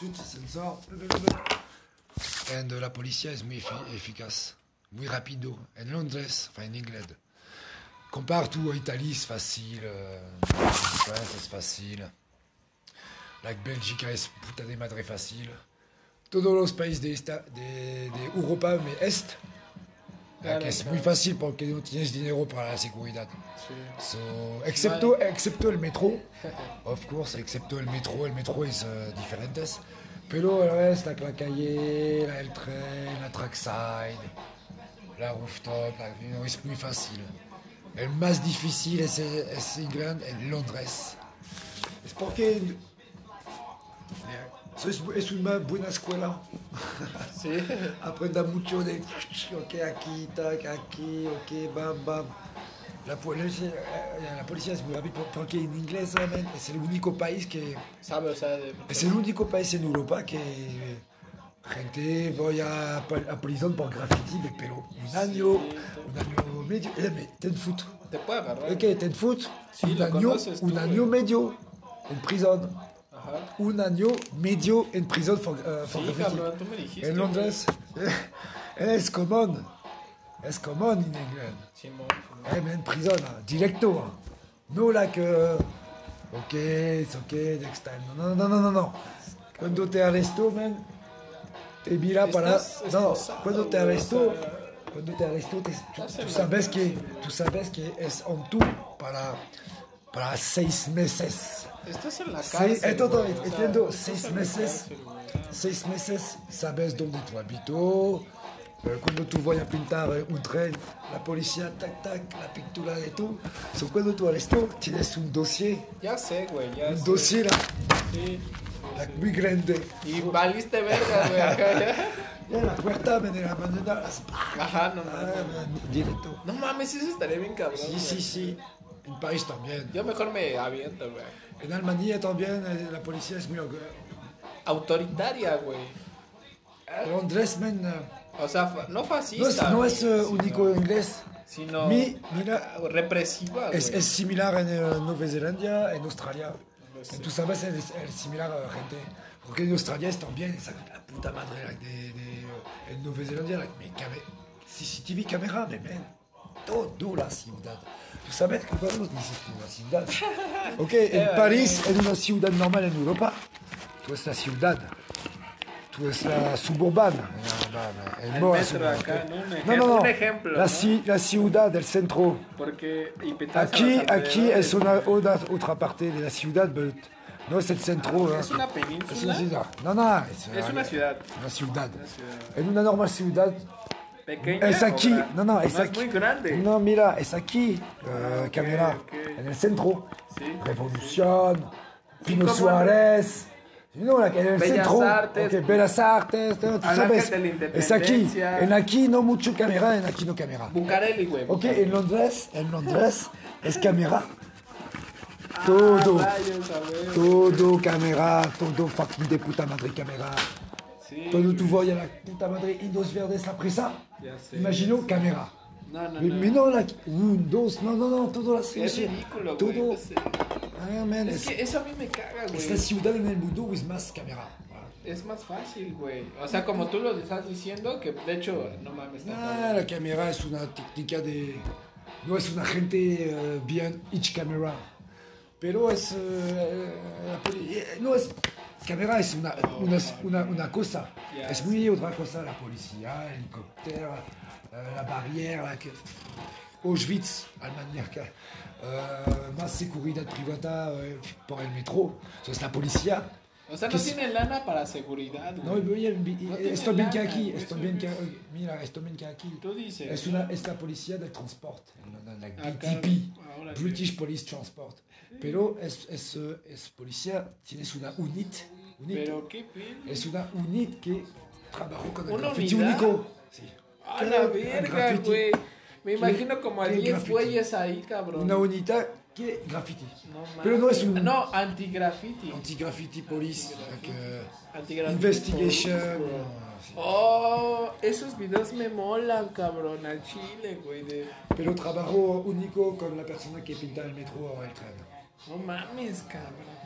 Tout la policía es muy eficaz, muy rápido. En Londres, enfin en England. Compare tout, Italie c'est facile, euh, France es facile. La Bélgica es puta de madre fácil. Todos los países de, esta, de, de Europa, mais Est, la que es muy fácil porque no tienes dinero para la seguridad. Sí. So, excepto, excepto el metro, of course, excepto el metro, el metro es eh, diferentes. Pero el resto, la, calle, la- el tren, la trackside, la rooftop, la- no, es muy fácil. El más difícil es, es England, en Londres. Es porque so, es, una buena escuela. Sí. Aprenda mucho de, ok, aquí, tac, aquí, ok, bam, bam. La policía, eh, la policía es muy rápido porque en inglés realmente es el único país que Sabe, o sea, de... es el único país en Europa que gente voy a, a prisión por graffiti, pero un año, un año medio, eh, ten foot. Te puede agarrar. Ok, ten foot, Sí, un año, conoces tú, un año güey. medio en prisión. Un año medio en prisión por, eh, por Sí, cabrón, tú me dijiste. En Londres es común, es común en England. Simón. Eh, mais en prison, directo. No like, uh, ok, it's ok, next time. No, no, no, no, no. Cuando te arrestó, man, te mira para... No, cuando te güey, arrestó, o sea- cuando te arrestó, te- tú, tú la sabes que, tú sabes que es en tú para, para seis meses. Estás en la Sí, cárcel. eh, todo, güey, o sea, entiendo, seis meses. cárcel. Seis meses, sabes dónde tú habitas. Eh, cuando tú vayas a pintar un tren, la policía, tac, tac, la pintura de tú. So, cuando tú arrestó, tienes un dossier, Ya sé, güey, ya un sé. dossier Sí. like, muy grande. Y valiste verga, güey, acá ya. Ya la puerta, en la mañana, las- Ajá, no ah, mames. man, directo. No mames, eso estaría bien cabrón. Sí, sí, sí. En París también. Yo mejor me aviento, güey. En Alemania también, eh, la policía es muy... Autoritaria, güey. Londres, man, eh, O sea, no no fascista. es, no es eh, sino- único en inglés. Sino. Mi, mira, represiva, güey. Es, es similar en eh, Nueva Zelanda, en Australia. Lo sé. Tú sabes, es, es similar a la gente. Porque en Australia es también esa la puta madre like, de, de, en Nueva Zelanda, like, me cabe, CCTV cámara, me ven todo la ciudad. Tú sabes que cuando dices tú la ciudad. Ok, en París, en una ciudad normal en Europa, tú es la ciudad. Tú es la suburbana. El no, la metro suburbana, acá. ¿no? No, no, no. un ejemplo, La, ci- la ciudad del centro. Porque. Aquí, aquí es una otra, otra parte de la ciudad, pero no es el centro. Es ¿eh? una Es una península. ciudad. No, no, es, Es una ciudad. Una ciudad. ciudad. En una normal ciudad Pequeña. es aquí. o No, no, es no aquí. Es muy grande. No, mira, es aquí. eh, ok, cámara. ok. En el centro. Sí. Revolución. Pino como- Suárez. No, en el Bellas centro. Artes. ok, Bellas Artes. ¿no? Tú sabes. Es aquí. En aquí no mucho cámara, en aquí no cámara. Bucareli, güey. Ok, en Londres, en Londres es cámara. Todo. Ah, rayos, a ver. Todo cámara, todo fucking de puta madre cámara. Sí. Tú vayas a la puta madre y dos verdes la presa, Ya sé. imagino cámara. No, no, no. mais non, là, un, dos, non, non, non, todo la Es ridículo, güey. Todo. no sé. Ah, man, Es es, que eso a mí me caga, es la güey. ciudad en el mundo with más cámara. Es más fácil, güey. O sea, como tú lo estás diciendo, que de hecho, no mames, está Ah, la cámara es una técnica de. No es una gente eh, bien each camera. Pero es. eh, la eh, no es. Cámara es una, una, una, una cosa. Es muy otra cosa la policía, el helicóptero, eh, la barriera, la Auschwitz, que, eh, más seguridad privada eh, por el metro. Eso es la policía. O sea, no es- tiene lana para seguridad, No, güey. a- vi- No tiene esto bien que aquí, güey, esto eso bien que mira, esto bien que aquí. Tú dices. Es, una, es la policía del transporte, la, la BTP. Ahora British Police Transport. Pero es, es, eh, es policía, tienes una unit, unit Pero qué pedo. es una unit que trabajó con el ¿Una graffiti unidad? único. Sí. A la verga, güey. Me ¿Qué- imagino como a qué 10 graffiti? güeyes ahí, cabrón. Una unidad que graffiti. No. Pero no es un No, anti-graffiti. anti-graffiti police, like, eh, Anti-graffiti. investigation. sí. Oh, esos videos me molan, cabrón, al chile, güey. De... Pero trabajo único con la persona que pinta el metro o el tren. No mames, cabrón.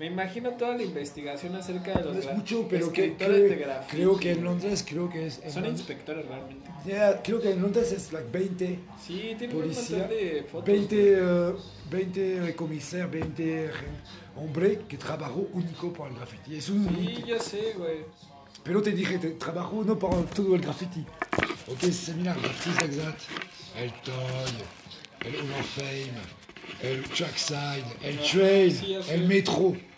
Me imagino toda la investigación acerca de los No es mucho, pero que, creo, de creo que en Londres, creo que es... Son Londres- inspectores realmente. Yeah, creo que en Londres es like 20, Sí, tienen Policía, un montón de fotos. 20, eh, 20 commissaires, 20 hombres que trabajan único para el graffiti. Es un... Sí, ya sé, güey. Pero te dije, te trabajo no para todo el graffiti. Ok, mira, graffiti exact. El Toy, el of Fame, el Trackside, el sé. el metro.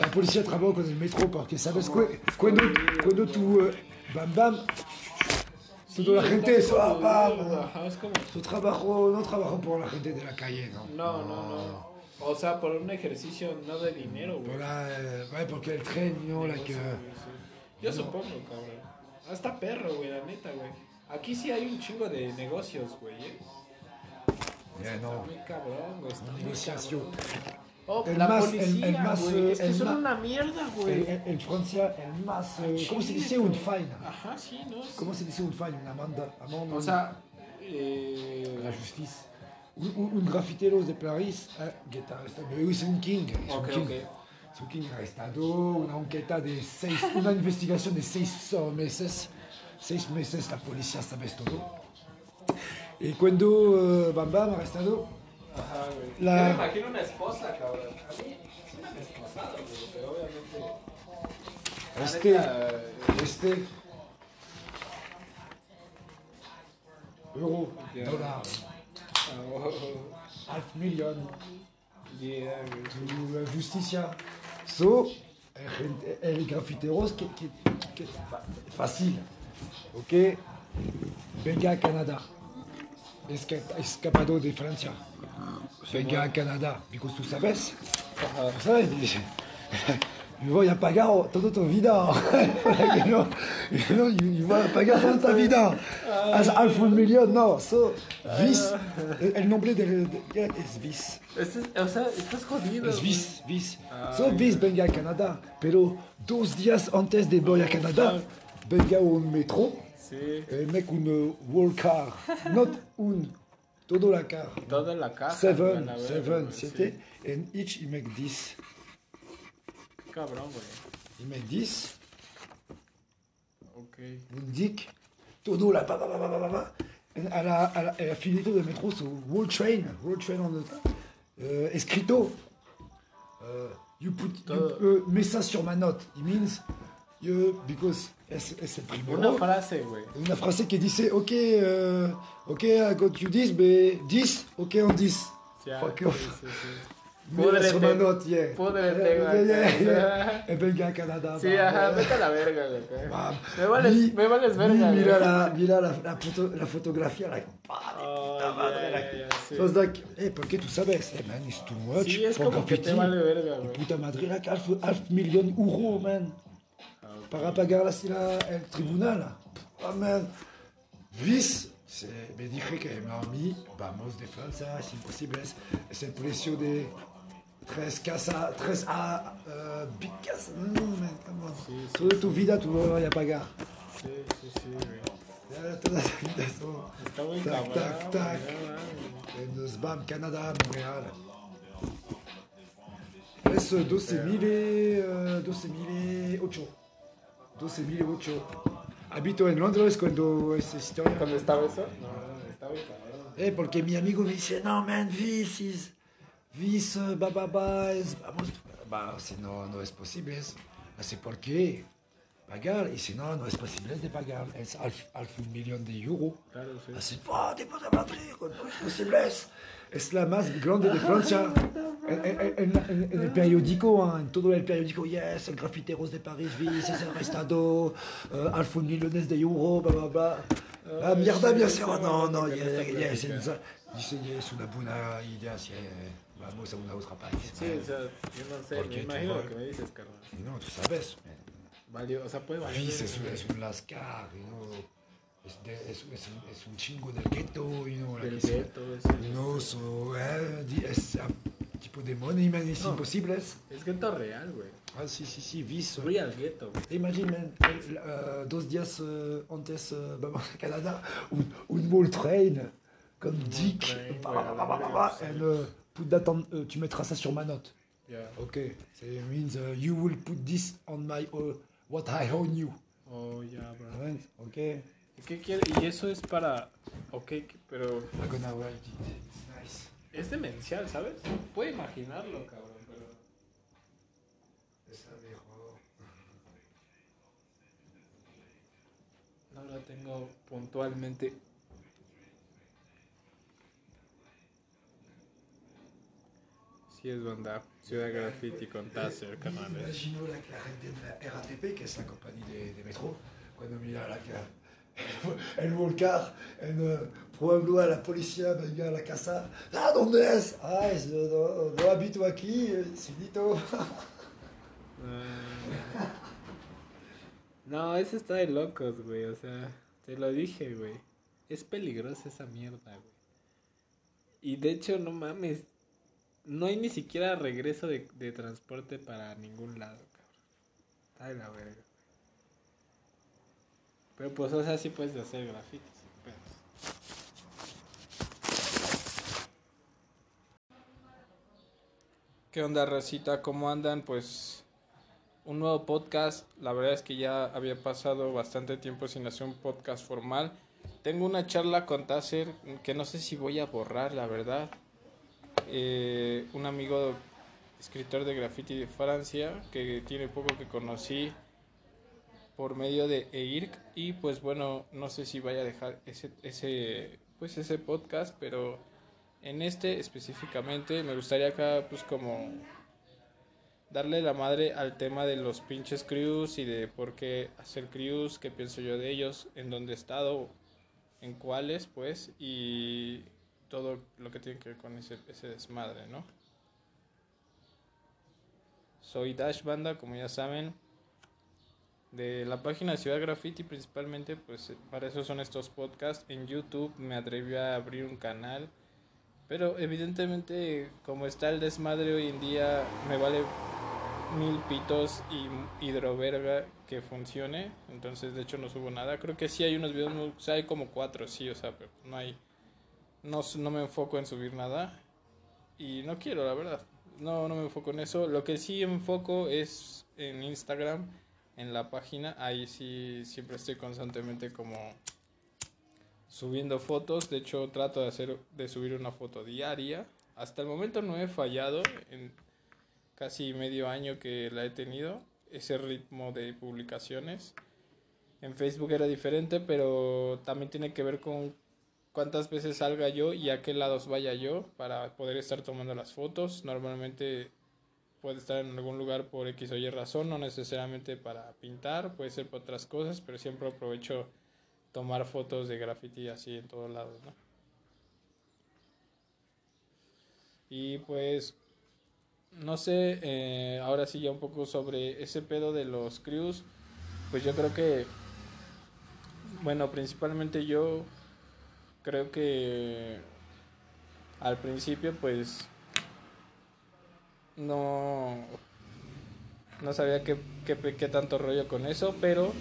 La policía trabaja con el metro porque sabes que cuando, cuando tú eh, bam bam, la gente bam. es como... Tu trabajo no trabajo por la gente de la calle, ¿no? No, no, no. O sea, por un ejercicio no de dinero, güey. Por la, eh, porque el tren, ¿no? Eh, sí. Yo supongo, cabrón. Hasta perro, güey, la neta, güey. Aquí sí hay un chingo de negocios, güey, ¿eh? yeah, no. Muy cabrón, güey. Negociación. Oh, El la más- el- policía, el más, güey. eh, Es que el son más- una mierda, güey. en- Francia, el más. eh, ¿Cómo se dice un fine Ajá, sí, ¿no? ¿Cómo se dice un fine? Una amende. amende O sea, eh... la justice. Un, un, un grafitero de París eh, que está arrestado. Pero es un king. Es un Ok, king. ok. Es un king arrestado. Una enqueta de seis. Una investigación de seis meses. Seis meses la policía sabe todo. Y cuando eh, Bam Bam arrestado, Ajá, güey. La- Yo me imagino una esposa, cabrón. A mí sí me han esposado, güey, pero obviamente... la Este- neta, eh, este. Euro, Ya. dollar, oh, half million. yeah, güey. to la justicia. So, el, gente- el grafiteros que, que, que fa- fácil, ok, venga a Canadá, Esca- escapado de Francia, venga a Canadá, because tú sabes, Ajá. tú sabes, dice, me voy a pagar toda tu vida, you know, you know, you, you voy a pagar toda tu vida, as half a million, no, so, vis, el, el nombre del, de, yeah, es vis. Este es- o sea, estás jodido. Es güey. vis, vis. Ah, So vis venga a Canadá, pero dos días antes de voy a Canadá, venga un metro, Sí. el mec un wall car, not un, todo la car. Toda la caja. Seven, güey, la verga, seven, güey, siete, and each il make 10. sí. Cabrón, güey. Il make 10, Ok. un dick, todo la pa pa pa pa pa pa pa. And À la, à la, à la finito del metro, so wall train, wall train on the, euh, escrito, uh, you put, you, Todo. uh, mets ça sur ma note. It means, you, because es, es el primero. Una frase, güey. Una frase que dice, ok, euh, ok, I got you 10, mais 10, ok, on 10. Ya, Fuck off. ma Púdrete. note, yeah. Púdrete, Yeah, güey. yeah, yeah, yeah. Venga a Canadá. Sí, va, ajá, vete a la verga, güey. Bam. Me vales, Mi- me vales mi- verga, mira la, mira la, la, foto, la fotografía, like, Oh, puta madre, ya, like. sí. Hey, ¿por qué tú sabes? Hey, man, it's too much. Sí, es como que te vale verga, güey. puta madre, like, half, half million euros, man. Para pagar la sila el tribunal. Ah, Amen. Vice, c'est, me que me vamos de falsa, si posible, hein. es el precio de 13 casa, 13 a, euh, big casa, no, man, come vida tu no vaya a pagar. Sí, sí, sí, güey. Toda la vida son... Está muy tac, tac, tac. Nos bam, Canada, Montréal. Es 12 2008. Habito en Londres cuando es este, historia. ¿Cuando estaba eso? No, estaba cabrón. Eh, porque mi amigo me dice, no, man, this is, this, uh, ba, ba, ba, es, vamos, bah, si no, no es posible. Así, ¿por qué? Pagar. Y si no, no es posible de pagar. Es half, half un millón de euros. Claro, sí. Así, oh, de puta madre, no es posible. Es, es la más grande de Francia. En, en- en- en- en el periódico, hein, en todo el periódico, yes, el grafiteros de París, vis, es arrestado, uh, half un de euros, bla, bla, bla. La mierda, bien sûr, no, no, que no está yeah, yes, plática. es, dice, es una buena idea, si vamos a una otra país. Sí, o sea, yo no sé, Porque me tú imagino vas- lo que me dices, carnal. No, tú sabes. Valió, o sea, puede valer. Vis es, un- es un lascar, you know, es, de- es, es un, es un chingo del gueto, you know, Del gueto, you know, so, eh, es un tipo de money, man, es No. es- gueto real, güey. Ah, sí, sí, sí, vis. Real gueto. Imagine, man, el- eh, dos días eh, antes eh, vamos a Canadá, un, un train, comme Dick, train, bah, ouais, bah, bah, and, put that on- euh, tu mettras ça sur ma note. Okay, so it means uh, you will put this on my uh, what I own you. Oh, ya, bro. Right? Okay. ¿Y qué quiere? Y eso es para. Ok, pero. I'm gonna write it. It's nice. Es demencial, ¿sabes? Puede imaginarlo, cabrón, pero. Esa viejo. No lo tengo puntualmente. Sí es banda. Ciudad Graffiti con Taser, canales. Imaginons la, la gente de la RATP, que es la compañía de, de metro, cuando mira la que el volcar en uh, pueblo a la policía venga a la casa. Ah, ¿dónde es? Ah, es, no, habito aquí, eh, Sidito. Ah. No, eso está de locos, güey. O sea, te lo dije, güey. Es peligrosa esa mierda, güey. Y de hecho, no mames. No hay ni siquiera regreso de, de transporte para ningún lado, cabrón. De la verga. Pero pues, o sea, sí puedes hacer grafitis. pedos. ¿Qué onda, Racita? ¿Cómo andan? Pues un nuevo podcast. La verdad es que ya había pasado bastante tiempo sin hacer un podcast formal. Tengo una charla con Taser que no sé si voy a borrar, la verdad. Eh, un amigo escritor de graffiti de Francia que tiene poco que conocí por medio de EIRC. Y pues bueno, no sé si vaya a dejar ese, ese, pues ese podcast, pero en este específicamente me gustaría acá pues como darle la madre al tema de los pinches crews y de por qué hacer crews, qué pienso yo de ellos, en dónde he estado, en cuáles, pues, y todo lo que tiene que ver con ese, desmadre, ¿no? Soy Dash Banda, como ya saben, de la página Ciudad Graffiti principalmente, pues para eso son estos podcasts. En YouTube me atreví a abrir un canal, pero evidentemente como está el desmadre hoy en día, me vale mil pitos y hidroverga que funcione. Entonces, de hecho, no subo nada. Creo que sí hay unos videos, hay como cuatro, sí, o sea, pero no hay. No, no me enfoco en subir nada. Y no quiero, la verdad. No, no me enfoco en eso. Lo que sí enfoco es en Instagram, en la página. Ahí sí siempre estoy constantemente como subiendo fotos. De hecho, trato de hacer de subir una foto diaria. Hasta el momento no he fallado en casi medio año que la he tenido, ese ritmo de publicaciones. En Facebook era diferente, pero también tiene que ver con cuántas veces salga yo y a qué lados vaya yo para poder estar tomando las fotos. Normalmente puede estar en algún lugar por X o Y razón, no necesariamente para pintar, puede ser por otras cosas, pero siempre aprovecho tomar fotos de graffiti así en todos lados, ¿no? Y pues no sé, eh, ahora sí ya un poco sobre ese pedo de los crews, pues yo creo que, bueno, principalmente yo creo que al principio pues no, no sabía qué, qué, qué tanto rollo con eso, pero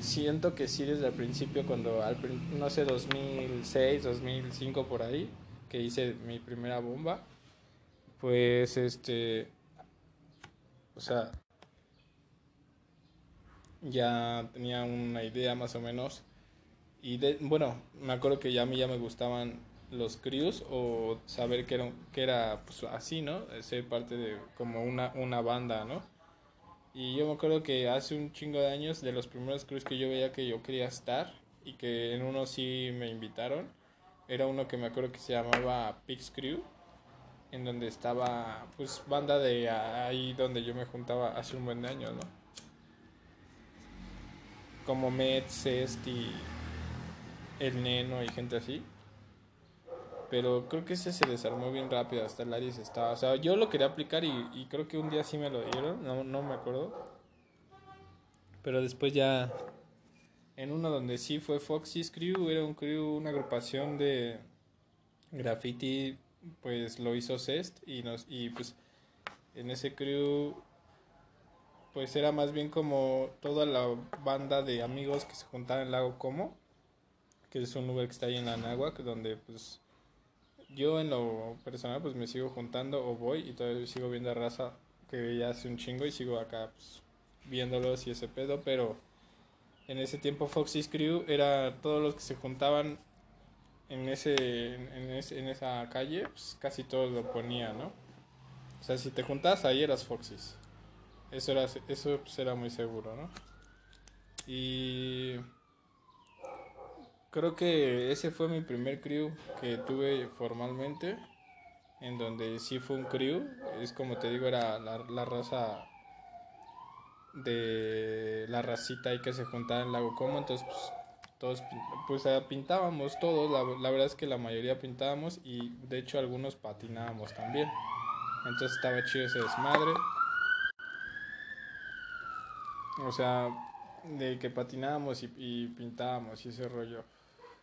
siento que sí desde el principio cuando, al, no sé, 2006, 2005 por ahí, que hice mi primera bomba, pues este o sea ya tenía una idea más o menos y de, bueno me acuerdo que ya a mí ya me gustaban los crews o saber que era que era pues, así no ser parte de como una una banda no y yo me acuerdo que hace un chingo de años de los primeros crews que yo veía que yo quería estar y que en uno sí me invitaron era uno que me acuerdo que se llamaba Pix Crew en donde estaba pues banda de ahí donde yo me juntaba hace un buen de años, ¿no? Como Met, Cest El Neno y gente así. Pero creo que ese se desarmó bien rápido, hasta el Aries estaba. O sea, yo lo quería aplicar y, creo que un día sí me lo dieron, no, no me acuerdo. Pero después ya en uno donde sí fue Foxy's Crew, era un crew, una agrupación de graffiti pues lo hizo Cest y nos y pues en ese crew pues era más bien como toda la banda de amigos que se juntaban en el lago Como que es un lugar que está ahí en la donde pues yo en lo personal pues me sigo juntando o voy y todavía sigo viendo a raza que ya hace un chingo y sigo acá pues, viéndolos y ese pedo, pero en ese tiempo Foxy's Crew era todos los que se juntaban en ese en, ese, en esa calle, pues casi todos lo ponían, ¿no? O sea, si te juntas ahí eras Foxy's. Eso era eso pues, era muy seguro, ¿no? Y creo que ese fue mi primer crew que tuve formalmente en donde sí fue un crew, es como te digo, era la, la raza de la racita ahí que se juntaba en Lago Como, entonces pues, todos pues pintábamos todos, la, la, verdad es que la mayoría pintábamos y de hecho algunos patinábamos también. Entonces estaba chido ese desmadre. O sea, de que patinábamos y, y pintábamos y ese rollo.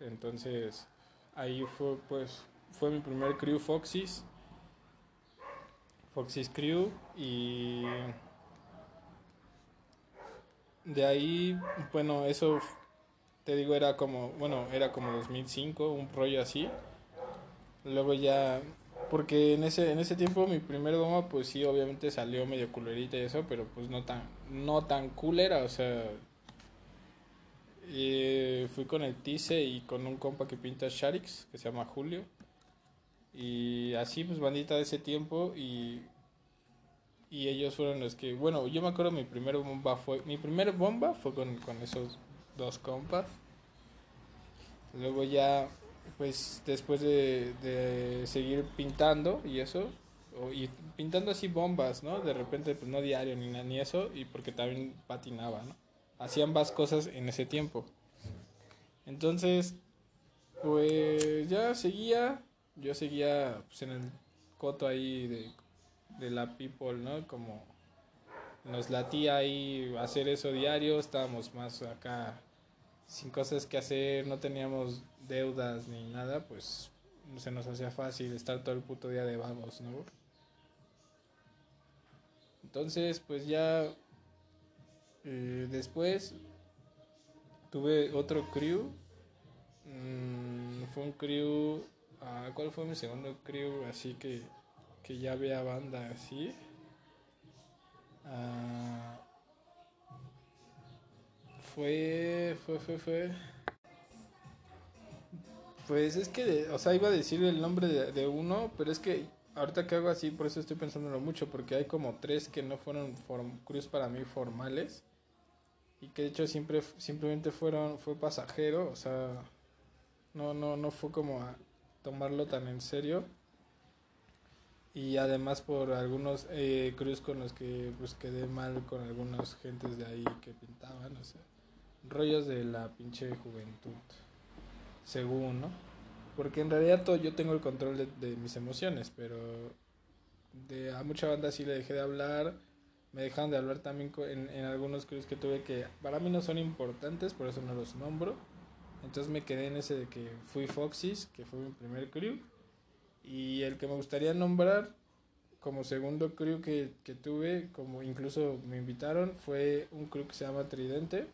Entonces, ahí fue pues fue mi primer crew Foxys. Foxys Crew y de ahí, bueno, eso te digo era como, bueno, era como 2005, un rollo así. Luego ya porque en ese en ese tiempo mi primer goma pues sí obviamente salió medio culerita y eso, pero pues no tan no tan culera, o sea, y fui con el Tice y con un compa que pinta Sharix, que se llama Julio. Y así, pues bandita de ese tiempo y, y ellos fueron los que, bueno, yo me acuerdo mi primer bomba fue, mi primer bomba fue con, con esos dos compas. Luego ya, pues después de, de seguir pintando y eso, y pintando así bombas, ¿no? De repente, pues no diario ni, ni eso, y porque también patinaba, ¿no? Hacía ambas cosas en ese tiempo. Entonces, pues ya seguía yo seguía pues, en el coto ahí de, de la people, ¿no? Como nos latía ahí hacer eso diario, estábamos más acá sin cosas que hacer, no teníamos deudas ni nada, pues se nos hacía fácil estar todo el puto día de vagos, ¿no? Entonces, pues ya eh, después tuve otro crew, mm, fue un crew Ah, ¿Cuál fue mi segundo crew? Así que, que ya había banda así. Ah, fue, fue, fue, fue. Pues es que, o sea, iba a decir el nombre de, uno, pero es que ahorita que hago así, por eso estoy pensándolo mucho, porque hay como tres que no fueron crews para mí formales y que de hecho siempre simplemente fueron fue pasajero, o sea, no no no fue como a, tomarlo tan en serio y además por algunos eh, cruz con los que pues quedé mal con algunas gentes de ahí que pintaban, o sea, rollos de la pinche juventud, según, ¿no? Porque en realidad todo, yo tengo el control de, mis emociones, pero de a mucha banda sí le dejé de hablar, me dejaron de hablar también en, en algunos crews que tuve que para mí no son importantes, por eso no los nombro entonces me quedé en ese de que fui Foxys, que fue mi primer crew. Y el que me gustaría nombrar como segundo crew que, que tuve, como incluso me invitaron, fue un crew que se llama Tridente.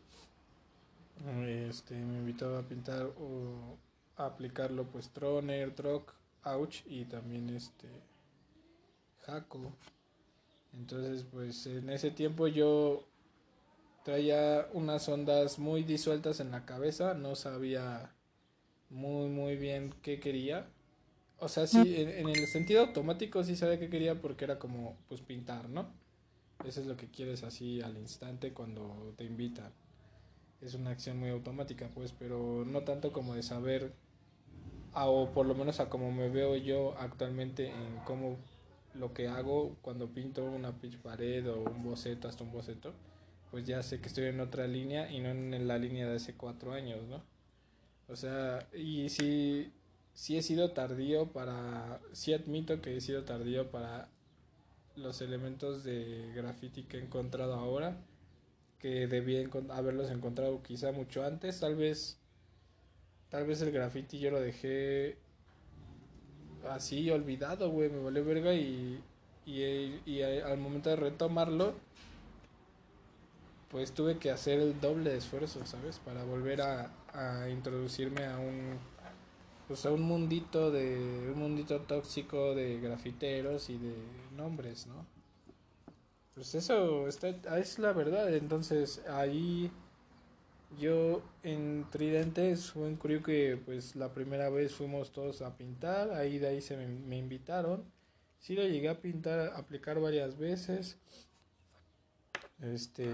Este, me invitó a pintar o a aplicarlo pues Troner, Troc, Ouch y también este Jaco. Entonces pues en ese tiempo yo traía unas ondas muy disueltas en la cabeza, no sabía muy muy bien qué quería. O sea, sí, en, el sentido automático sí sabía qué quería porque era como pues pintar, ¿no? Eso es lo que quieres así al instante cuando te invitan. Es una acción muy automática, pues, pero no tanto como de saber, o por lo menos a cómo me veo yo actualmente en cómo lo que hago cuando pinto una pitch pared o un boceto, hasta un boceto pues ya sé que estoy en otra línea y no en la línea de hace cuatro años, ¿no? O sea, y sí, sí he sido tardío para, sí admito que he sido tardío para los elementos de graffiti que he encontrado ahora, que debí haberlos encontrado quizá mucho antes, tal vez, tal vez el graffiti yo lo dejé así olvidado, güey, me valió verga y, y, y al momento de retomarlo, pues tuve que hacer el doble esfuerzo, ¿sabes? Para volver a, a introducirme a un pues a un mundito de un mundito tóxico de grafiteros y de nombres, ¿no? Pues eso está, es la verdad, entonces ahí yo en Tridentes fue un crew que pues la primera vez fuimos todos a pintar, ahí de ahí se me, invitaron. Sí lo llegué a pintar, a aplicar varias veces. Este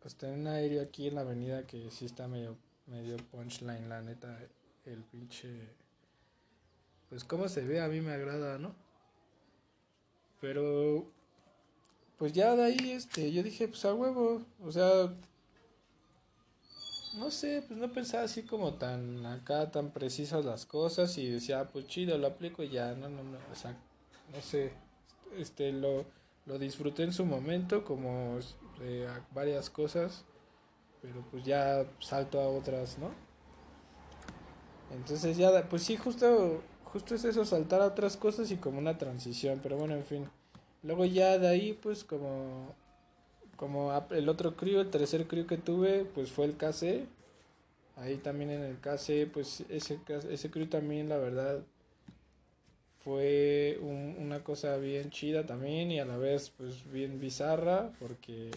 pues en un aéreo aquí en la avenida que sí está medio medio punchline, la neta, el pinche pues cómo se ve a mí me agrada, ¿no? Pero pues ya de ahí este yo dije, pues a huevo, o sea, no sé, pues no pensaba así como tan acá, tan precisas las cosas y decía, ah, pues chido, lo aplico y ya, no, no, no, o sea, no sé, este, lo, lo disfruté en su momento como eh, varias cosas, pero pues ya salto a otras, ¿no? Entonces ya, pues sí, justo, justo es eso, saltar a otras cosas y como una transición, pero bueno, en fin. Luego ya de ahí, pues como como el otro crew, el tercer crew que tuve, pues fue el KC. Ahí también en el KC, pues ese, ese crew también, la verdad, fue una cosa bien chida también y a la vez, pues bien bizarra, porque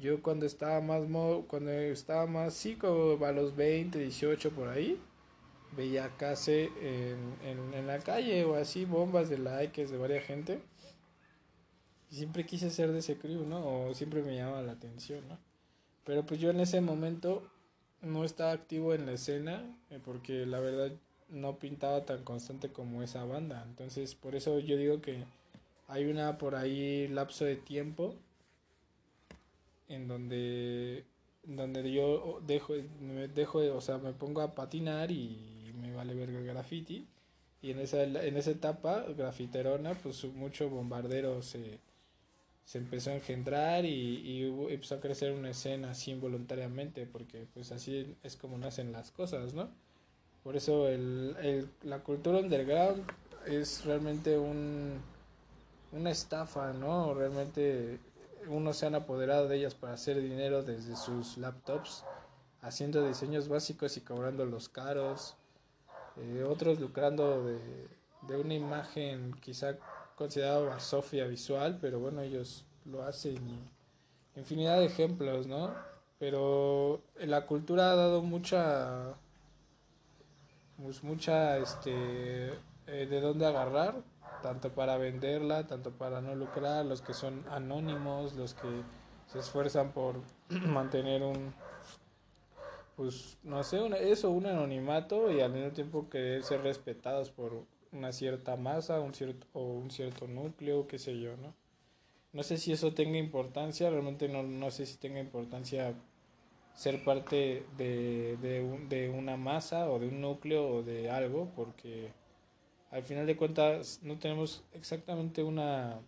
yo cuando estaba más, cuando estaba más, sí, como a los 20, 18 por ahí, veía KC en, en, en la calle o así, bombas de likes de varias gente siempre quise ser de ese crew, ¿no? O siempre me llamaba la atención, ¿no? Pero pues yo en ese momento no estaba activo en la escena eh, porque la verdad no pintaba tan constante como esa banda. Entonces por eso yo digo que hay una por ahí lapso de tiempo en donde donde yo dejo me dejo o sea me pongo a patinar y me vale ver el graffiti y en esa en esa etapa grafiterona pues mucho bombardero se se empezó a engendrar y, empezó a crecer una escena así involuntariamente, porque pues así es como nacen las cosas, ¿no? Por eso el, el, la cultura underground es realmente un, una estafa, ¿no? Realmente unos se han apoderado de ellas para hacer dinero desde sus laptops, haciendo diseños básicos y cobrando los caros, eh, otros lucrando de, de una imagen quizá considerado Sofía visual, pero bueno, ellos lo hacen y infinidad de ejemplos, ¿no? Pero la cultura ha dado mucha, pues mucha, este, eh, de dónde agarrar, tanto para venderla, tanto para no lucrar, los que son anónimos, los que se esfuerzan por mantener un, pues, no sé, eso, un anonimato y al mismo tiempo querer ser respetados por una cierta masa, un cierto, o un cierto núcleo, qué sé yo, ¿no? No sé si eso tenga importancia, realmente no, no sé si tenga importancia ser parte de, de, de una masa o de un núcleo o de algo, porque al final de cuentas no tenemos exactamente una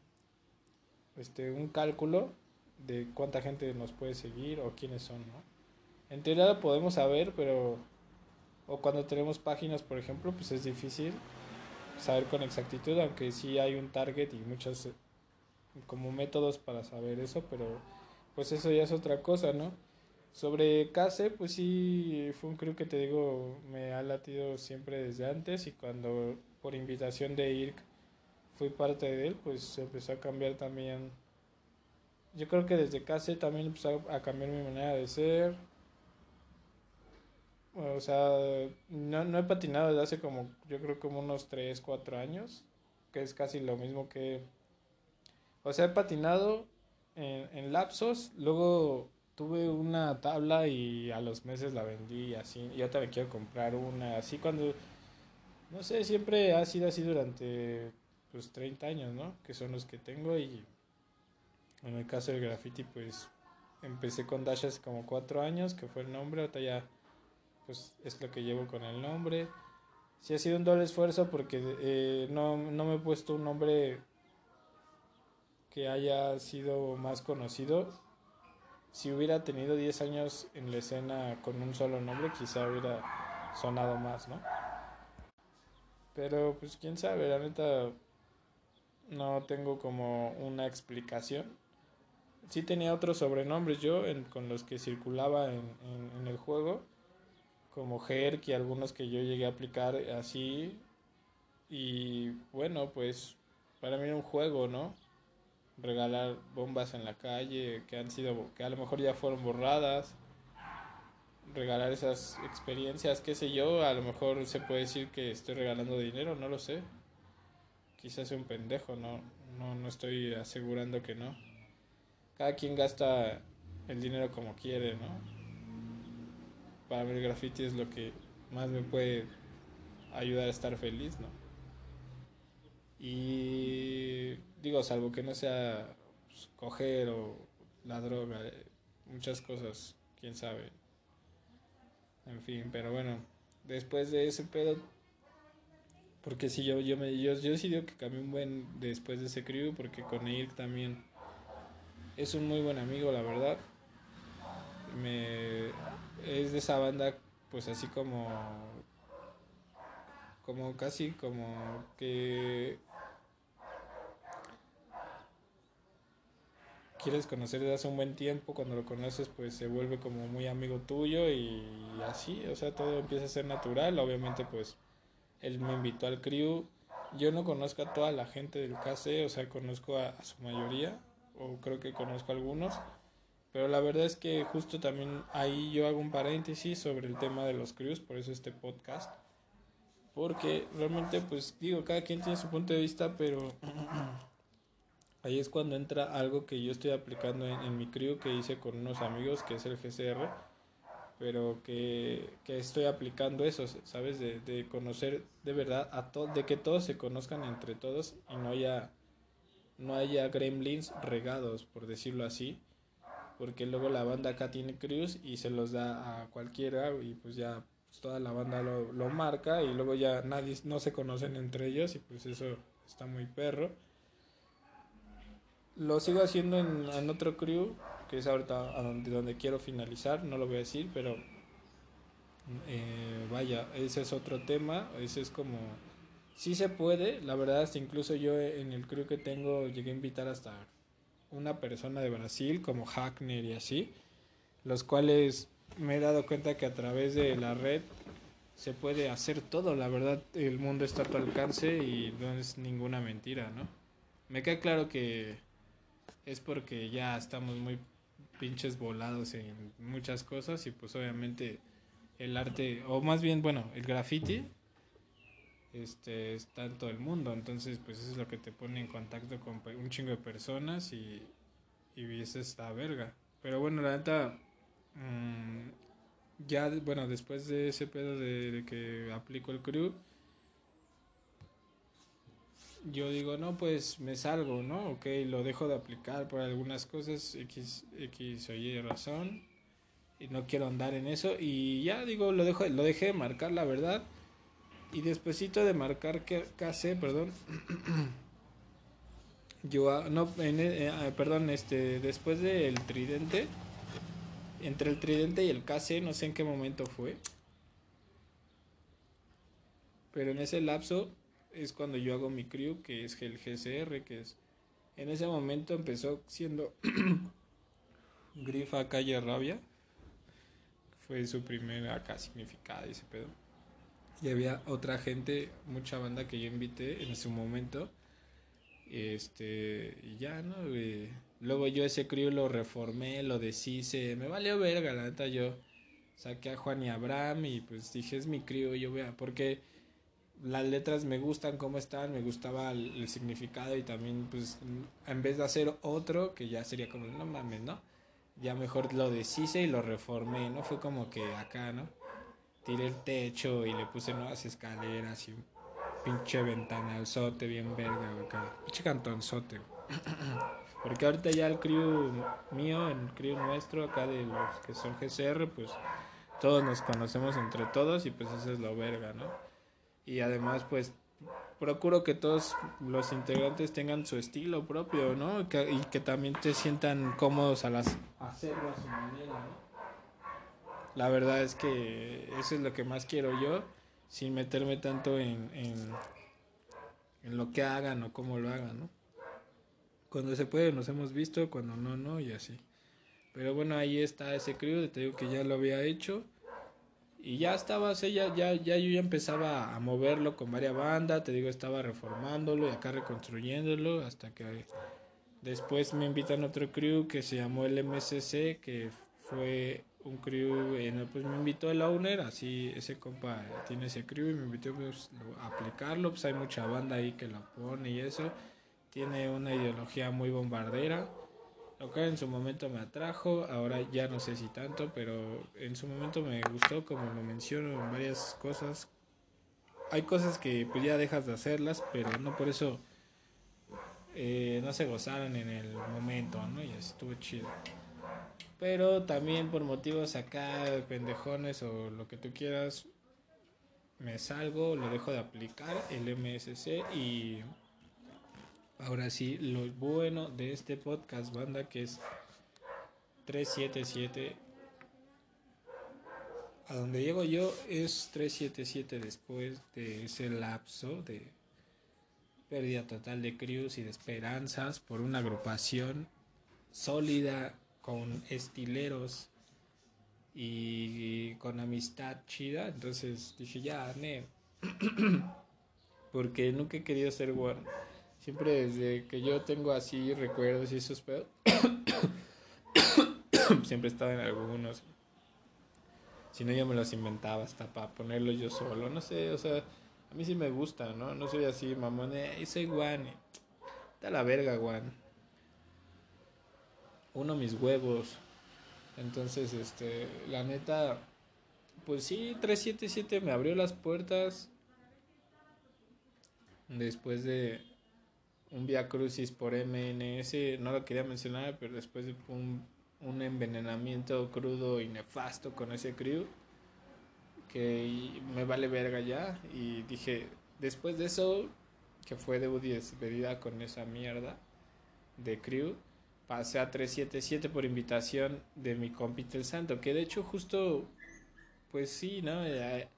este un cálculo de cuánta gente nos puede seguir o quiénes son, ¿no? En teoría lo podemos saber, pero o cuando tenemos páginas, por ejemplo, pues es difícil saber con exactitud, aunque sí hay un target y muchos como métodos para saber eso, pero pues eso ya es otra cosa, ¿no? Sobre Case, pues sí, fue un crew que te digo, me ha latido siempre desde antes y cuando por invitación de IRC fui parte de él, pues empezó a cambiar también. Yo creo que desde Case también empezó a cambiar mi manera de ser, o sea, no, no he patinado desde hace como, yo creo como unos 3, 4 años, que es casi lo mismo que... O sea, he patinado en, en lapsos, luego tuve una tabla y a los meses la vendí así, y otra me quiero comprar una, así cuando, no sé, siempre ha sido así durante pues 30 años, ¿no? Que son los que tengo y en el caso del graffiti pues empecé con Dash hace como 4 años, que fue el nombre, ahorita ya pues es lo que llevo con el nombre. Sí ha sido un doble esfuerzo porque eh, no, no me he puesto un nombre que haya sido más conocido. Si hubiera tenido 10 años en la escena con un solo nombre, quizá hubiera sonado más, ¿no? Pero pues quién sabe, la neta no tengo como una explicación. Sí tenía otros sobrenombres yo con los que circulaba en, en el juego como Herc y algunos que yo llegué a aplicar así. Y bueno, pues para mí era un juego, ¿no? Regalar bombas en la calle que han sido, que a lo mejor ya fueron borradas. Regalar esas experiencias, qué sé yo, a lo mejor se puede decir que estoy regalando dinero, no lo sé. Quizás soy un pendejo, no, no, no estoy asegurando que no. Cada quien gasta el dinero como quiere, ¿no? Para mí graffiti es lo que más me puede ayudar a estar feliz, ¿no? Y digo, salvo que no sea pues, coger o la droga, eh, muchas cosas, quién sabe. En fin, pero bueno, después de ese pedo, porque si yo, yo me, yo, yo sí digo que cambié un buen después de ese crew, porque con Irk también es un muy buen amigo, la verdad. Me, es de esa banda, pues así como, como casi como que quieres conocer desde hace un buen tiempo, cuando lo conoces pues se vuelve como muy amigo tuyo y así, o sea, todo empieza a ser natural, obviamente pues él me invitó al crew, yo no conozco a toda la gente del KC, o sea, conozco a, a su mayoría, o creo que conozco a algunos, pero la verdad es que justo también ahí yo hago un paréntesis sobre el tema de los crews, por eso este podcast, porque realmente pues digo, cada quien tiene su punto de vista, pero ahí es cuando entra algo que yo estoy aplicando en, mi crew que hice con unos amigos, que es el GCR, pero que, que estoy aplicando eso, ¿sabes? De, de conocer de verdad a todos, de que todos se conozcan entre todos y no haya, no haya gremlins regados, por decirlo así, porque luego la banda acá tiene crews y se los da a cualquiera y pues ya pues, toda la banda lo, lo marca y luego ya nadie, no se conocen entre ellos y pues eso está muy perro. Lo sigo haciendo en, en, otro crew, que es ahorita a donde, donde quiero finalizar, no lo voy a decir, pero eh, vaya, ese es otro tema, ese es como, sí se puede, la verdad, incluso yo en el crew que tengo llegué a invitar hasta una persona de Brasil, como Hackner y así, los cuales me he dado cuenta que a través de la red se puede hacer todo, la verdad, el mundo está a tu alcance y no es ninguna mentira, ¿no? Me queda claro que es porque ya estamos muy pinches volados en muchas cosas y pues obviamente el arte, o más bien, bueno, el graffiti este, está en todo el mundo, entonces pues eso es lo que te pone en contacto con un chingo de personas y, y es esta verga. Pero bueno, la neta, mmm, ya, bueno, después de ese pedo de, que aplico el crew, yo digo, no, pues me salgo, ¿no? Ok, lo dejo de aplicar por algunas cosas, X, X o razón, y no quiero andar en eso, y ya digo, lo, dejo, lo dejé de marcar, la verdad, y despuesito de marcar KC, perdón, yo, no, en, eh, perdón, este, después del tridente, entre el tridente y el KC, no sé en qué momento fue, pero en ese lapso es cuando yo hago mi crew, que es el GCR, que es... En ese momento empezó siendo Grifa Calle Rabia. Fue su primera acá significada ese pedo. Y había otra gente, mucha banda que yo invité en su momento. Este, y ya, ¿no? Luego yo ese crew lo reformé, lo deshice. Me valió verga, la yo saqué a Juan y Abraham y pues dije, es mi crew, yo voy a... Porque las letras me gustan cómo están, me gustaba el, el, significado y también pues en vez de hacer otro que ya sería como no mames, ¿no? Ya mejor lo deshice y lo reformé, ¿no? Fue como que acá, ¿no? Tiré el techo y le puse nuevas escaleras y un pinche ventanalzote bien verga, acá. Pinche cantonzote. Porque ahorita ya el crew mío, el crew nuestro acá de los que son GCR, pues todos nos conocemos entre todos y pues eso es lo verga, ¿no? y además pues procuro que todos los integrantes tengan su estilo propio, ¿no? Y que, y que también te sientan cómodos a las hacerlo a su manera, ¿no? La verdad es que eso es lo que más quiero yo, sin meterme tanto en, en, lo que hagan o cómo lo hagan, ¿no? Cuando se puede nos hemos visto, cuando no, no, y así. Pero bueno, ahí está ese crew, te digo que ya lo había hecho Y ya estaba, o ya, ya, ya yo ya empezaba a moverlo con varias bandas, te digo, estaba reformándolo y acá reconstruyéndolo hasta que después me invitan otro crew que se llamó el MSC, que fue un crew, en, pues me invitó el owner, así ese compa tiene ese crew y me invitó pues, a aplicarlo, pues hay mucha banda ahí que lo pone y eso, tiene una ideología muy bombardera lo que en su momento me atrajo, ahora ya no sé si tanto, pero en su momento me gustó, como lo menciono en varias cosas. Hay cosas que pues ya dejas de hacerlas, pero no por eso eh, no se gozaron en el momento, ¿no? Y estuvo chido. Pero también por motivos acá de pendejones o lo que tú quieras, me salgo, lo dejo de aplicar el MSC y Ahora sí, lo bueno de este podcast, banda, que es 377. A donde llego yo es 377 después de ese lapso de pérdida total de crews y de esperanzas por una agrupación sólida con estileros y con amistad chida. Entonces dije, ya, ne. Porque nunca he querido ser bueno Siempre desde que yo tengo así recuerdos y esos pedos, siempre estaba en algunos. Si no, yo me los inventaba hasta para ponerlos yo solo. No sé, o sea, a mí sí me gusta, ¿no? No soy así, mamón, eh, soy Juan. Está la verga, Juan. Uno mis huevos. Entonces, este, la neta, pues sí, 377 me abrió las puertas. Después de un Via Crucis por MNS, no lo quería mencionar, pero después de un, un envenenamiento crudo y nefasto con ese crew, que me vale verga ya, y dije, después de eso, que fue de y despedida con esa mierda de crew, pasé a 377 por invitación de mi compite el santo, que de hecho justo, pues sí, ¿no? Eh,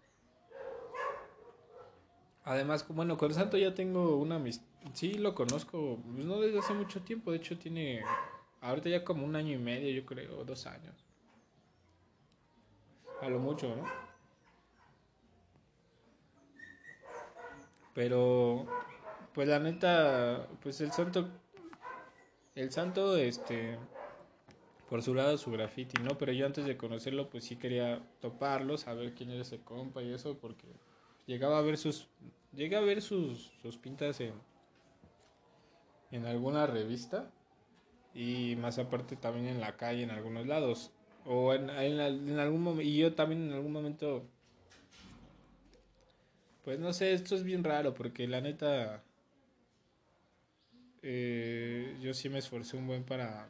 además, bueno, con el santo ya tengo una amistad Sí, lo conozco, pues, no desde hace mucho tiempo, de hecho tiene, ahorita ya como un año y medio, yo creo, dos años. A lo mucho, ¿no? Pero, pues la neta, pues el santo, el santo, este, por su lado su graffiti, ¿no? Pero yo antes de conocerlo, pues sí quería toparlo, saber quién era ese compa y eso, porque llegaba a ver sus, llegué a ver sus, sus pintas en en alguna revista y más aparte también en la calle en algunos lados o en, en, algún momento y yo también en algún momento pues no sé esto es bien raro porque la neta eh, yo sí me esforcé un buen para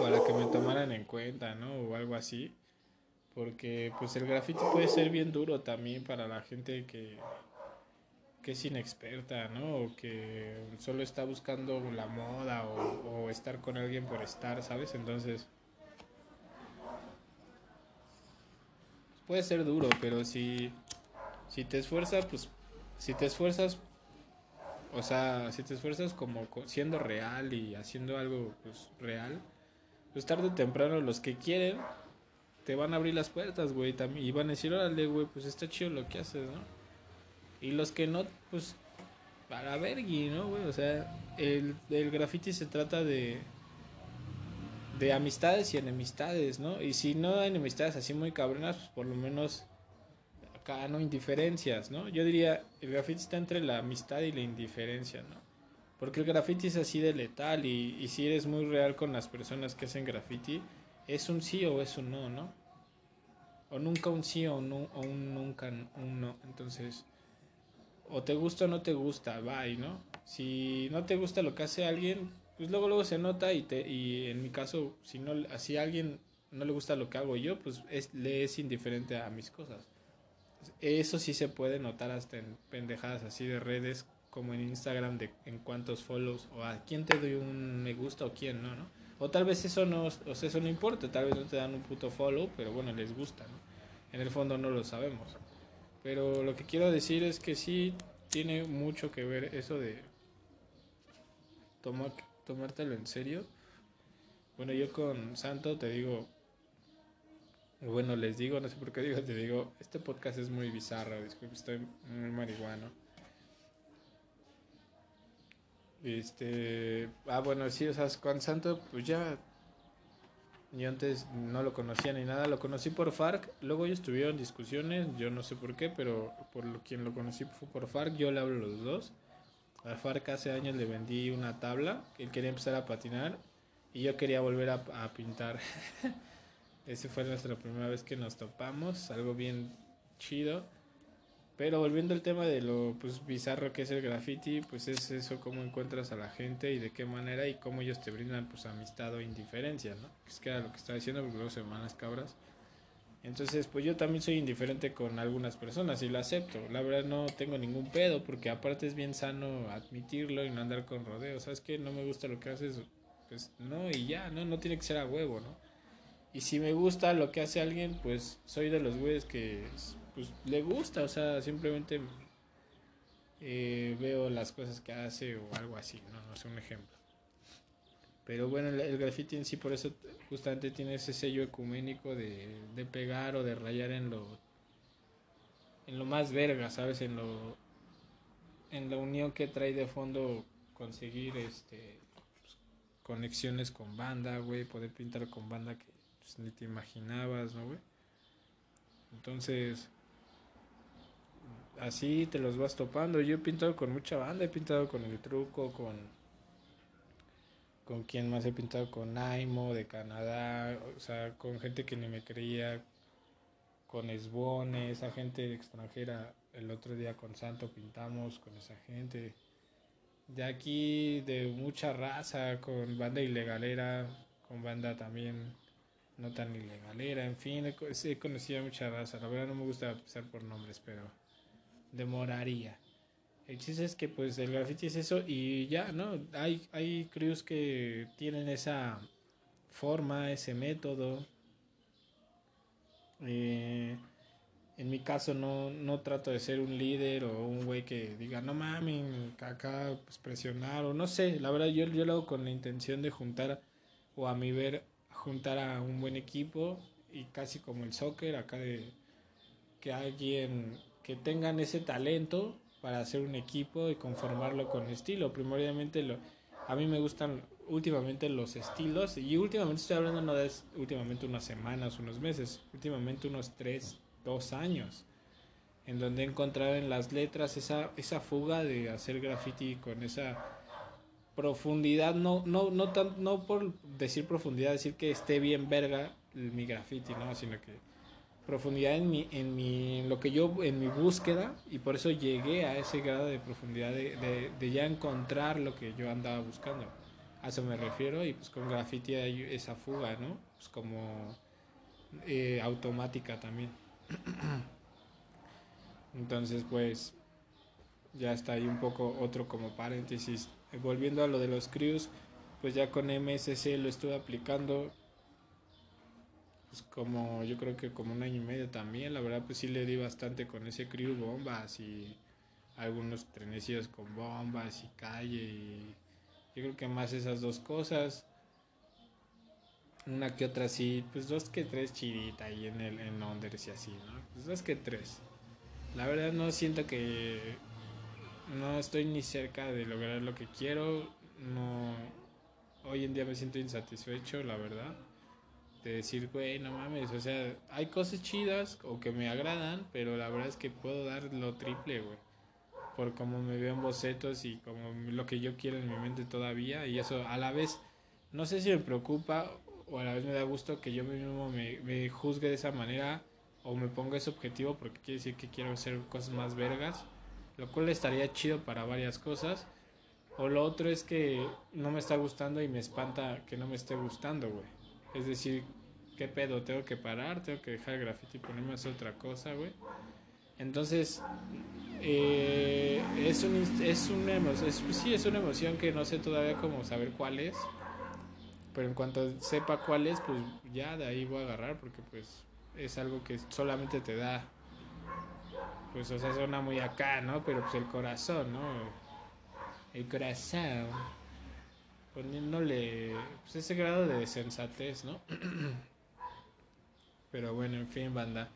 para que me tomaran en cuenta no o algo así porque pues el grafiti puede ser bien duro también para la gente que que es inexperta, ¿no? O que solo está buscando la moda o, estar con alguien por estar, ¿sabes? Entonces, puede ser duro, pero si, si te esfuerzas, pues, si te esfuerzas, o sea, si te esfuerzas como siendo real y haciendo algo, pues, real, pues tarde o temprano los que quieren te van a abrir las puertas, güey, y van a decir, órale, güey, pues está chido lo que haces, ¿no? Y los que no, pues, para vergui, ¿no, güey? O sea, el, el graffiti se trata de, de amistades y enemistades, ¿no? Y si no hay enemistades así muy cabronas, pues por lo menos acá no indiferencias, ¿no? Yo diría, el graffiti está entre la amistad y la indiferencia, ¿no? Porque el graffiti es así de letal y, si eres muy real con las personas que hacen graffiti, es un sí o es un no, ¿no? O nunca un sí o, no, o un nunca un no. Entonces, o te gusta o no te gusta, bye, ¿no? Si no te gusta lo que hace alguien, pues luego luego se nota y te y en mi caso, si no a alguien no le gusta lo que hago yo, pues es, le es indiferente a mis cosas. Eso sí se puede notar hasta en pendejadas así de redes como en Instagram de en cuántos follows o a quién te doy un me gusta o quién no, ¿no? O tal vez eso no, o sea, eso no importa, tal vez no te dan un puto follow, pero bueno, les gusta, ¿no? En el fondo no lo sabemos. Pero lo que quiero decir es que sí tiene mucho que ver eso de tomar, tomártelo en serio. Bueno, yo con Santo te digo, Bueno, les digo, no sé por qué digo, te digo, este podcast es muy bizarro, disculpe, estoy muy marihuano. Este, ah, bueno, sí, o sea, Juan Santo, pues ya, yo antes no lo conocía ni nada, lo conocí por FARC, luego ellos tuvieron discusiones, yo no sé por qué, pero por lo, quien lo conocí fue por FARC, yo le hablo los dos. A FARC hace años le vendí una tabla, él quería empezar a patinar y yo quería volver a, a pintar. Esa fue nuestra primera vez que nos topamos, algo bien chido. Pero volviendo al tema de lo pues, bizarro que es el graffiti, pues es eso cómo encuentras a la gente y de qué manera y cómo ellos te brindan pues amistad o indiferencia, ¿no? Es que era lo que estaba diciendo porque luego semanas cabras. Entonces, pues yo también soy indiferente con algunas personas y lo acepto. La verdad no tengo ningún pedo porque aparte es bien sano admitirlo y no andar con rodeos. ¿Sabes qué? No me gusta lo que haces, pues no y ya, no, no tiene que ser a huevo, ¿no? Y si me gusta lo que hace alguien, pues soy de los güeyes que pues le gusta, o sea, simplemente eh, veo las cosas que hace o algo así, no, no sé, un ejemplo. Pero bueno, el, el graffiti en sí por eso justamente tiene ese sello ecuménico de, de pegar o de rayar en lo en lo más verga, ¿sabes? En lo en la unión que trae de fondo conseguir este pues, conexiones con banda, güey, poder pintar con banda que pues, ni te imaginabas, ¿no, güey? Entonces, así te los vas topando. Yo he pintado con mucha banda, he pintado con el truco, con con quien más he pintado con Naimo de Canadá, o sea, con gente que ni me creía, con Esbone, esa gente extranjera. El otro día con Santo pintamos con esa gente. De aquí, de mucha raza, con banda ilegalera, con banda también no tan ilegalera, en fin, he, he conocido a mucha raza. La verdad no me gusta empezar por nombres, pero demoraría. El chiste es que pues el graffiti es eso y ya, ¿no? Hay, hay crews que tienen esa forma, ese método. Eh, en mi caso no, no trato de ser un líder o un güey que diga, no mames, acá pues, presionar o no sé. La verdad yo, yo lo hago con la intención de juntar o a mi ver juntar a un buen equipo y casi como el soccer acá de que alguien que tengan ese talento para hacer un equipo y conformarlo con estilo. Primordialmente lo, a mí me gustan últimamente los estilos y últimamente estoy hablando no de últimamente unas semanas, unos meses, últimamente unos tres, dos años, en donde he encontrado en las letras esa, esa fuga de hacer graffiti con esa profundidad, no, no, no, tan, no por decir profundidad, decir que esté bien verga mi graffiti, ¿no? sino que profundidad en mi, en mi, en lo que yo, en mi búsqueda, y por eso llegué a ese grado de profundidad de, de, ya encontrar lo que yo andaba buscando. A eso me refiero, y pues con graffiti hay esa fuga, ¿no? Pues como eh, automática también. Entonces, pues, ya está ahí un poco otro como paréntesis. Volviendo a lo de los crews, pues ya con MSC lo estuve aplicando pues como yo creo que como un año y medio también, la verdad pues sí le di bastante con ese crew bombas y algunos trenecillos con bombas y calle y yo creo que más esas dos cosas una que otra sí, pues dos que tres chidita ahí en el en Londres y así, ¿no? Pues dos que tres. La verdad no siento que estoy ni cerca de lograr lo que quiero, no hoy en día me siento insatisfecho, la verdad de decir, güey, no mames, o sea, hay cosas chidas o que me agradan, pero la verdad es que puedo dar lo triple, güey. Por cómo me veo en bocetos y como lo que yo quiero en mi mente todavía. Y eso a la vez, no sé si me preocupa o a la vez me da gusto que yo mismo me, me juzgue de esa manera o me ponga ese objetivo porque quiere decir que quiero hacer cosas más vergas. Lo cual estaría chido para varias cosas. O lo otro es que no me está gustando y me espanta que no me esté gustando, güey. Es decir, ¿qué pedo? ¿Tengo que parar? ¿Tengo que dejar el graffiti y ponerme a hacer otra cosa, güey? Entonces, eh, es, un, es una emoción, es, sí, es una emoción que no sé todavía cómo saber cuál es. Pero en cuanto sepa cuál es, pues ya de ahí voy a agarrar porque pues es algo que solamente te da, pues o sea, suena muy acá, ¿no? Pero pues el corazón, ¿no? El corazón poniéndole pues, ese grado de sensatez, ¿no? Pero bueno, en fin, banda.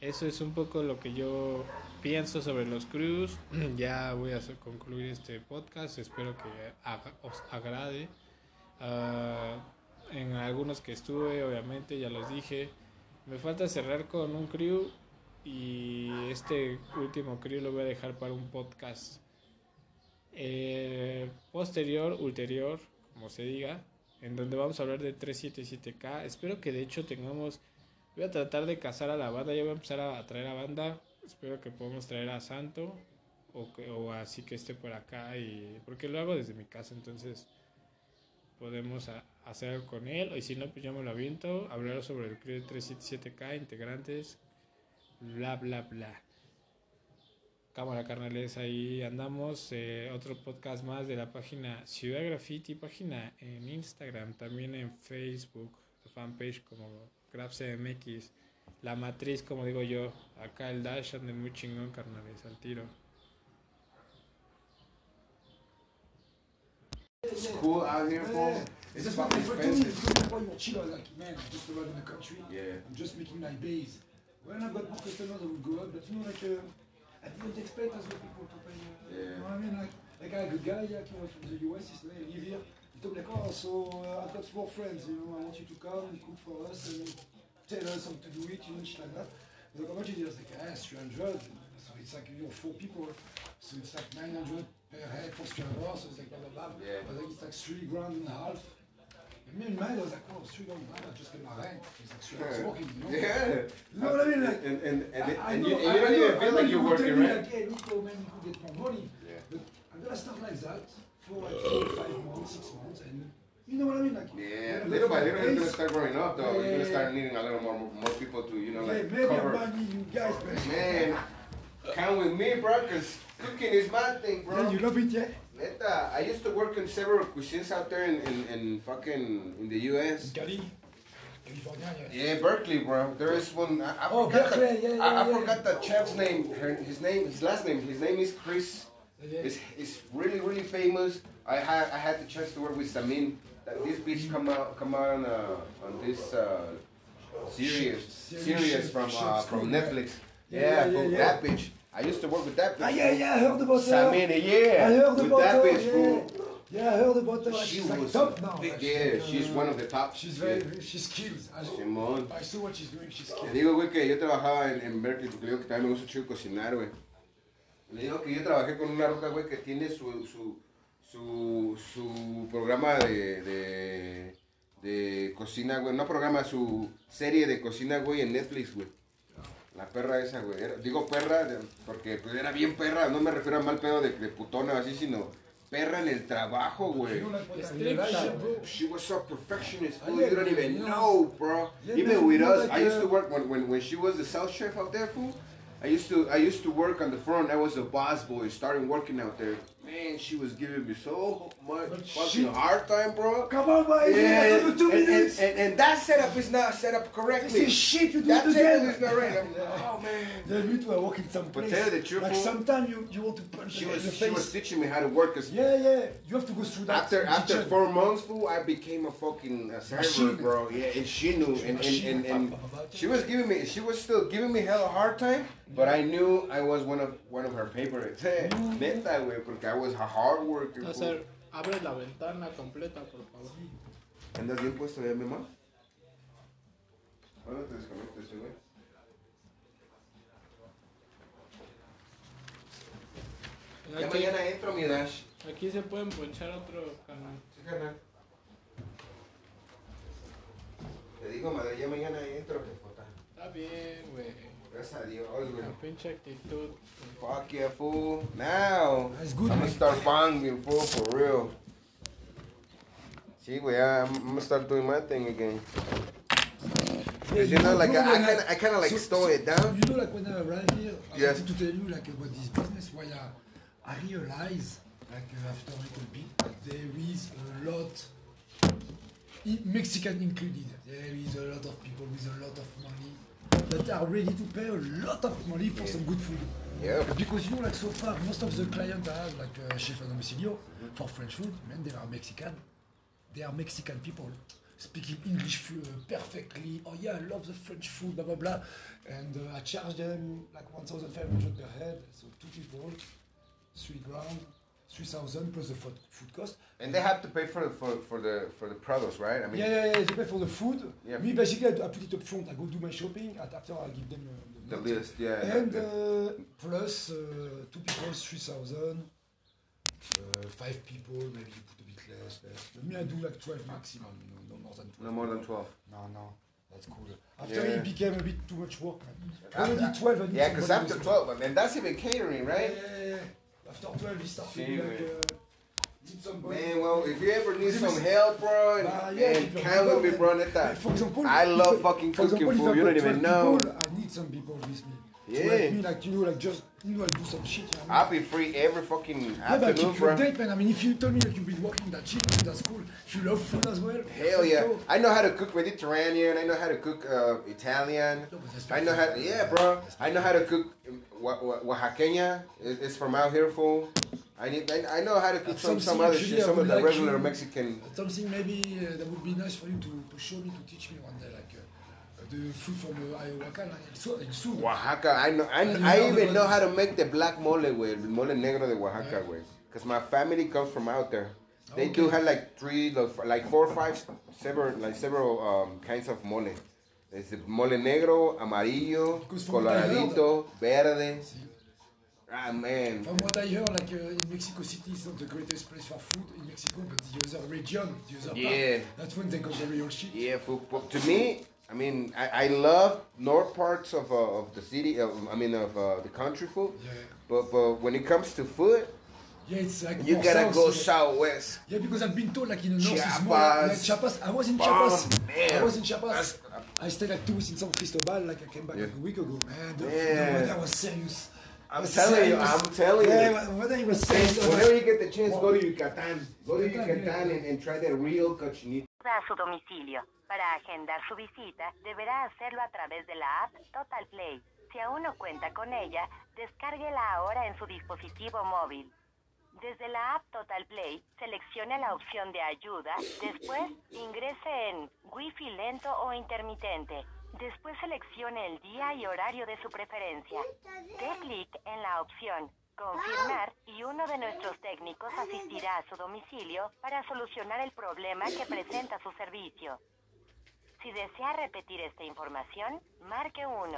Eso es un poco lo que yo pienso sobre los crews. ya voy a concluir este podcast. Espero que os agrade. Ah, en algunos que estuve, obviamente, ya los dije. Me falta cerrar con un crew y este último crew lo voy a dejar para un podcast eh, posterior, ulterior, como se diga, en donde vamos a hablar de 377K. Espero que de hecho tengamos, voy a tratar de cazar a la banda, ya voy a empezar a traer a banda. Espero que podamos traer a Santo o, o así que esté por acá y porque lo hago desde mi casa, entonces podemos hacer con él. Y si no, pues yo me lo aviento. Hablar sobre el CREO 377K, integrantes, bla, bla, bla. Cámara Carnales, ahí andamos. Eh, otro podcast más de la página Ciudad Graffiti, página en Instagram, también en Facebook, fanpage como GrafCMX. La matriz, como digo yo, acá el Dash anda muy chingón, carnales, al tiro. It's cool out here, bro. It's just fucking expensive. You were chill, I was like, man, I'm just arrived in the country. Yeah. I'm just making my base. When I've got more customers, I will go up. But you know, like, uh, I didn't expect as well people to pay. Uh, Yeah. You know what I mean? Like, like I a guy yeah, came from the US, he said, live here. He told me, like, oh, so uh, I've got four friends, you know, I want you to come and cook for us and tell us how to do it, you know, shit like that. I was like, how much is it? I was like, ah, 300. So it's like, you know, four people. So it's like 900 per head for three hours. So it's like, blah, blah, blah. Yeah. I was like, it's like three grand and a half. And me mind, I was like, oh, and a half, I just get my rent. It's like three hours working, you know? Yeah. You know what I mean? Like, And and and, I, I and know, you, and I you don't even feel like you you're working, right? Like, yeah, Nico, man, you could get more money. Yeah. But I'm start like that for like four, five months, six months, and you know what I mean? Like, Yeah, little by little, you're gonna start growing up, though. You're gonna start needing a little more more people to, you know, Yeah, like maybe cover. Money, you guys, man. Count with me, bro, because cooking is my thing, bro. Yeah, you love it, yeah? Neta, I used to work in several cuisines out there in, in, in fucking in the U.S. Cali, California, yeah. Yeah, Berkeley, bro. There is one. I, I Oh, forgot the, Berkeley, yeah, yeah, I, I yeah. forgot the chef's name. Her, his name, his last name. His name is Chris. It's, it's really really famous. I had I had the chance to work with Samin. That this bitch come out come out on uh, on this uh, series series from uh, from Netflix. Yeah, Yeah, yeah, yeah, that bitch. I used to work with that bitch. Ah, yeah, yeah, I heard about her. Samin, yeah. I heard with about that bitch, yeah. fool. Yeah, I heard about like, She she's like was top now. big, like, yeah, uh, she's one of the top. She's yeah. very, she's skills. I, Simón. I saw what she's doing, she's Le skills. digo, güey, que yo trabajaba en, en Berkeley, porque digo que también me gusta chido cocinar, güey. Le digo que yo trabajé con una roca, güey, que tiene su, su, su, su programa de, de, de cocina, güey. No programa, su serie de cocina, güey, en Netflix, güey. La perra esa, güey. Era- digo perra porque pues, era bien perra. No me refiero a mal pedo de, de putona o así, sino perra en el trabajo, güey. Estricta. realized, bro. She was so perfectionist, You don't even know. bro. Even with us, I used to work when, when when she was the sous chef out there, fool. I used to I used to work on the front. I was a boss boy, starting working out there. Man, she was giving me so much fucking hard time, bro. Come on, boy. Yeah, and, two and, minutes. and, and that setup is not set up This correctly. is shit, you do That it again. is not right. I'm, oh man. Yeah, me too, I work in some But tell the truth, like sometimes you, you want to punch She was in the she was face. teaching me how to work. Cause Yeah, yeah, you have to go through that. After after kitchen. four months, fool, I became a fucking uh, server, Machine. bro. Yeah, and she knew, and and, and, and she was giving me, she was still giving me hell a hard time, but I knew I was one of one of her favorites. Neta, güey, porque I was a hard worker. Hacer, abre la ventana completa, por favor. ¿Andas bien puesto ya, mi mamá? ¿Cuándo te desconectas, güey? Ya Aquí, mañana entro, mi Dash. aquí se pueden ponchar otro canal. Sí, carnal. Te digo, madre, ya mañana entro, jefota. Está bien, güey. Gracias a Dios, güey. La pinche actitud. Fuck yeah, fool. Now, That's good, I'm gonna start banging, fool, for real. Sí, güey, I'm, I'm gonna start doing my thing again. Yeah, you know, like, know, I, I kind of I kinda like so- slow so- it down. You know, like when I arrived here, I Yes. wanted to tell you like about this business. Why I, I realize, like uh, after a little bit, that there is a lot, i- Mexican included. There is a lot of people with a lot of money that are ready to pay a lot of money for some good food. Yeah. Because you know, like so far, most of the clients I have, like uh, chef a domicilio, for French food, man, they are Mexican. They are Mexican people. speaking English uh, perfectly. Oh yeah, I love the French food, blah blah blah. And uh, I charge them like 1,500 per head, so two people, three grand, 3,000 plus the food, food cost. And they have to pay for the for, for the for the products, right? I mean, Yeah, yeah, yeah, they pay for the food. Yeah. Me, basically, I, put it up front. I go do my shopping, and after I give them uh, the note. list, yeah. And the- uh, plus uh, two people, 3,000. Uh, five people, maybe you put a bit less, less. But me, I do like 12 maximum, you know, no more than 12. no more than twelve. No, no, that's cool. After Yeah. it became a bit too much work, man. Already 12, I Yeah, because after with- twelve, and that's even catering, right? yeah, yeah, yeah. After 12, he started See, like, man. uh. Man, well, if you ever need some help, bro, and, Ah, yeah, and people- count me, people- bro, neta. For example, I love fucking cooking example, food. You don't even know. People, I need some people with me. To Yeah. help me, like, you know, like just, you know, I do some shit. You know, I'll be free every fucking yeah, but I afternoon, keep you bro. update, man. I mean, if you tell me that you've been working that shit, man, that's cool. If you love food as well, Hell yeah. go. I know how to cook Mediterranean. I know how to cook uh, Italian. No, I know how. perfect. Yeah, bro. I know how to cook Oaxaqueña. It's from out here, fool. I need. I, I know how to cook some some other shit. Some of the like regular you- Mexican. Something maybe uh, that would be nice for you to, to show me, to teach me one day, like uh, the food from uh, Ayahuasca, like, so, Oaxaca. I know. I, I know even know how to make the black mole, güey. Mole negro de Oaxaca, güey. Because my family comes from out there. They do Okay. have like three, like four or five, several, like several um, kinds of mole. The mole negro, amarillo, Because from what I heard- coloradito, verde. See, Ah, man. From what I heard, like uh, in Mexico City is not the greatest place for food in Mexico, but the other region, the other Yeah. part, that's when they got the real shit. Yeah, for, for- to me, I mean, I, I love north parts of, uh, of the city, of, I mean, of uh, the country food. Yeah, But but when it comes to food, yeah, it's like you gotta south, go yeah. southwest. Yeah, because I've been told like in the north is more Chiapas. like Chiapas. I was in Chiapas. man. I was in Chiapas. That's- I stayed like two weeks in San Cristobal. Like I came back Yeah. like a week ago, man. The, Man. the weather was serious. I'm Was telling you, serious. I'm telling yeah, you. Yeah, weather was serious. Whenever you get the chance, go to Wow. Yucatan. Go to Yucatan, Yucatan yeah. and, and try that real cochinito. a su domicilio. Para agendar su visita, deberá hacerlo a través de la app Total Play. Si aún no cuenta con ella, descárguela ahora en su dispositivo móvil. Desde la app Total Play, seleccione la opción de ayuda, después ingrese en Wi-Fi lento o intermitente. Después seleccione el día y horario de su preferencia. Dé clic en la opción Confirmar y uno de nuestros técnicos asistirá a su domicilio para solucionar el problema que presenta su servicio. Si desea repetir esta información, marque 1.